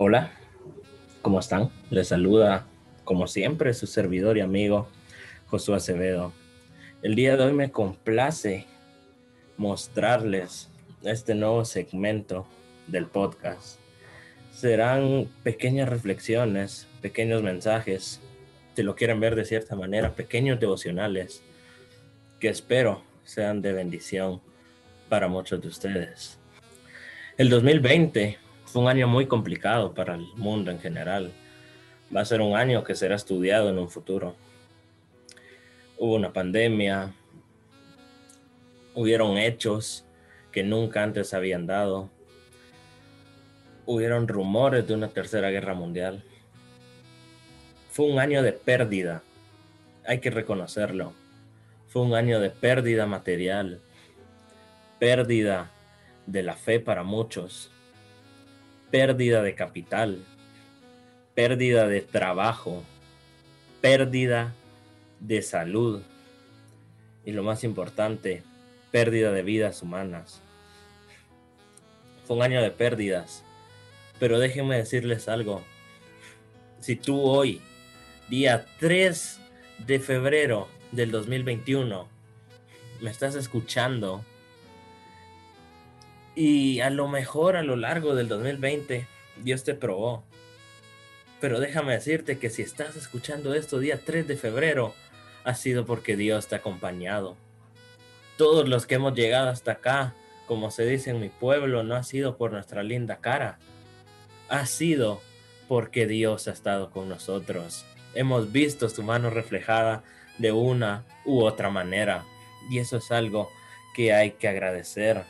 Hola, ¿cómo están? Les saluda, como siempre, su servidor y amigo Josué Acevedo. El día de hoy me complace mostrarles este nuevo segmento del podcast. Serán pequeñas reflexiones, pequeños mensajes, si lo quieren ver de cierta manera, pequeños devocionales que espero sean de bendición para muchos de ustedes. El 2020 fue un año muy complicado para el mundo en general. Va a ser un año que será estudiado en un futuro. Hubo una pandemia, hubieron hechos que nunca antes habían dado, hubieron rumores de una tercera guerra mundial. Fue un año de pérdida, hay que reconocerlo. Fue un año de pérdida material, pérdida de la fe para muchos, pérdida de capital, pérdida de trabajo, pérdida de salud y lo más importante, pérdida de vidas humanas. Fue un año de pérdidas, pero déjenme decirles algo. Si tú hoy, día 3 de febrero del 2021, me estás escuchando y a lo mejor a lo largo del 2020 Dios te probó. Pero déjame decirte que si estás escuchando esto día 3 de febrero, ha sido porque Dios te ha acompañado. Todos los que hemos llegado hasta acá, como se dice en mi pueblo, no ha sido por nuestra linda cara. Ha sido porque Dios ha estado con nosotros. Hemos visto su mano reflejada de una u otra manera. Y eso es algo que hay que agradecer.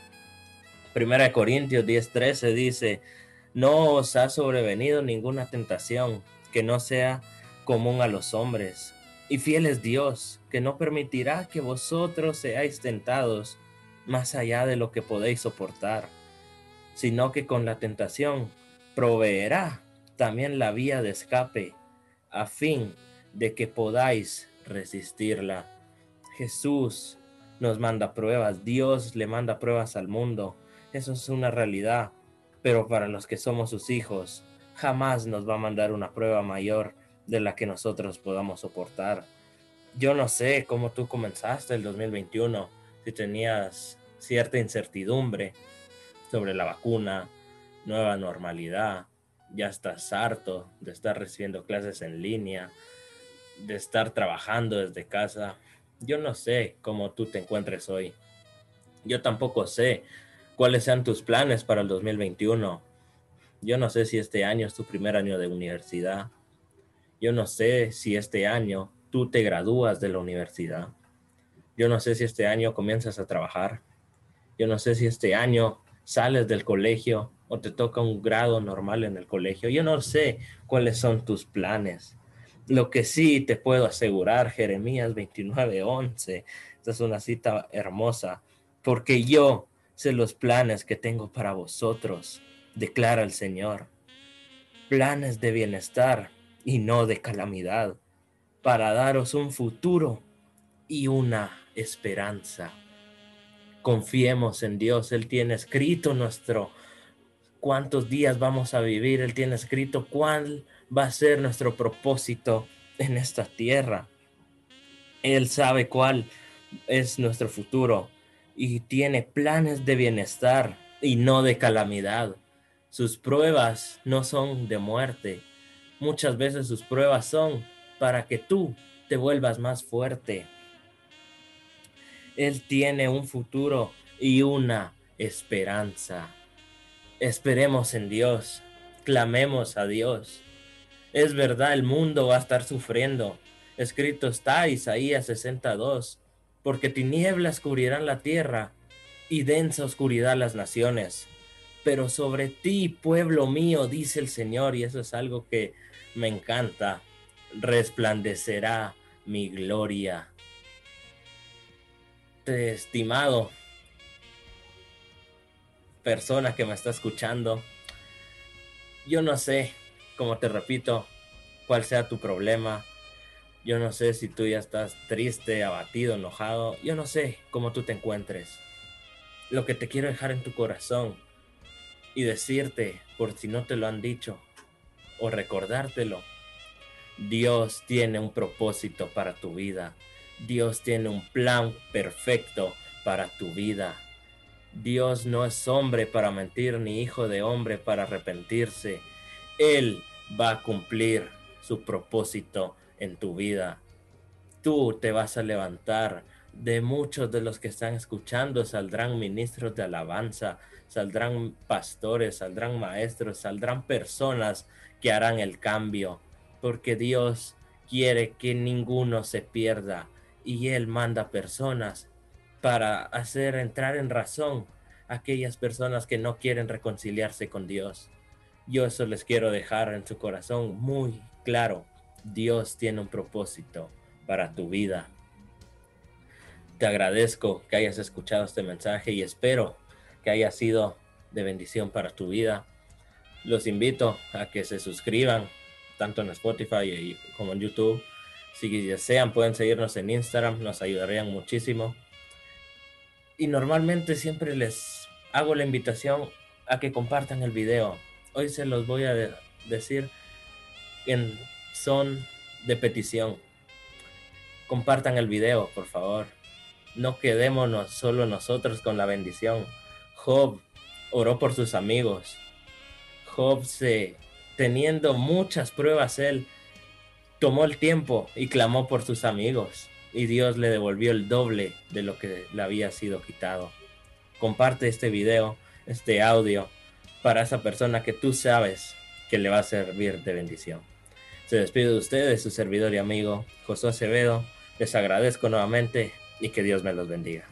Primera de Corintios 10:13 dice, no os ha sobrevenido ninguna tentación que no sea común a los hombres. Y fiel es Dios, que no permitirá que vosotros seáis tentados más allá de lo que podéis soportar, sino que con la tentación proveerá también la vía de escape, a fin de que podáis resistirla. Jesús nos manda pruebas, Dios le manda pruebas al mundo, eso es una realidad, pero para los que somos sus hijos, jamás nos va a mandar una prueba mayor de la que nosotros podamos soportar. Yo no sé cómo tú comenzaste el 2021, si tenías cierta incertidumbre sobre la vacuna, nueva normalidad, ya estás harto de estar recibiendo clases en línea, de estar trabajando desde casa. Yo no sé cómo tú te encuentres hoy. Yo tampoco sé cuáles sean tus planes para el 2021. Yo no sé si este año es tu primer año de universidad. Yo no sé si este año tú te gradúas de la universidad. Yo no sé si este año comienzas a trabajar. Yo no sé si este año sales del colegio o te toca un grado normal en el colegio. Yo no sé cuáles son tus planes. Lo que sí te puedo asegurar, Jeremías 29:11, esta es una cita hermosa, porque yo sé los planes que tengo para vosotros, declara el Señor. Planes de bienestar y no de calamidad, para daros un futuro y una esperanza. Confiemos en Dios, Él tiene escrito nuestro cuántos días vamos a vivir, Él tiene escrito cuál va a ser nuestro propósito en esta tierra. Él sabe cuál es nuestro futuro y tiene planes de bienestar y no de calamidad. Sus pruebas no son de muerte. Muchas veces sus pruebas son para que tú te vuelvas más fuerte. Él tiene un futuro y una esperanza. Esperemos en Dios, clamemos a Dios. Es verdad, el mundo va a estar sufriendo. Escrito está Isaías 62, porque tinieblas cubrirán la tierra y densa oscuridad las naciones. Pero sobre ti, pueblo mío, dice el Señor, y eso es algo que me encanta, resplandecerá mi gloria. Estimado, persona que me está escuchando, yo no sé, como te repito, cuál sea tu problema. Yo no sé si tú ya estás triste, abatido, enojado. Yo no sé cómo tú te encuentres. Lo que te quiero dejar en tu corazón y decirte, por si no te lo han dicho, o recordártelo. Dios tiene un propósito para tu vida. Dios tiene un plan perfecto para tu vida. Dios no es hombre para mentir ni hijo de hombre para arrepentirse. Él va a cumplir su propósito en tu vida. Tú te vas a levantar. De muchos de los que están escuchando saldrán ministros de alabanza, saldrán pastores, saldrán maestros, saldrán personas que harán el cambio, porque Dios quiere que ninguno se pierda y Él manda personas para hacer entrar en razón aquellas personas que no quieren reconciliarse con Dios. Yo eso les quiero dejar en su corazón muy claro. Dios tiene un propósito para tu vida. Te agradezco que hayas escuchado este mensaje y espero que haya sido de bendición para tu vida. Los invito a que se suscriban tanto en Spotify como en YouTube. Si desean pueden seguirnos en Instagram, nos ayudarían muchísimo. Y normalmente siempre les hago la invitación a que compartan el video. Hoy se los voy a decir en son de petición. Compartan el video, por favor. No quedémonos solo nosotros con la bendición. Job oró por sus amigos. Job se, teniendo muchas pruebas, él tomó el tiempo y clamó por sus amigos. Y Dios le devolvió el doble de lo que le había sido quitado. Comparte este video, este audio, para esa persona que tú sabes que le va a servir de bendición. Se despide de ustedes, su servidor y amigo José Acevedo. Les agradezco nuevamente y que Dios me los bendiga.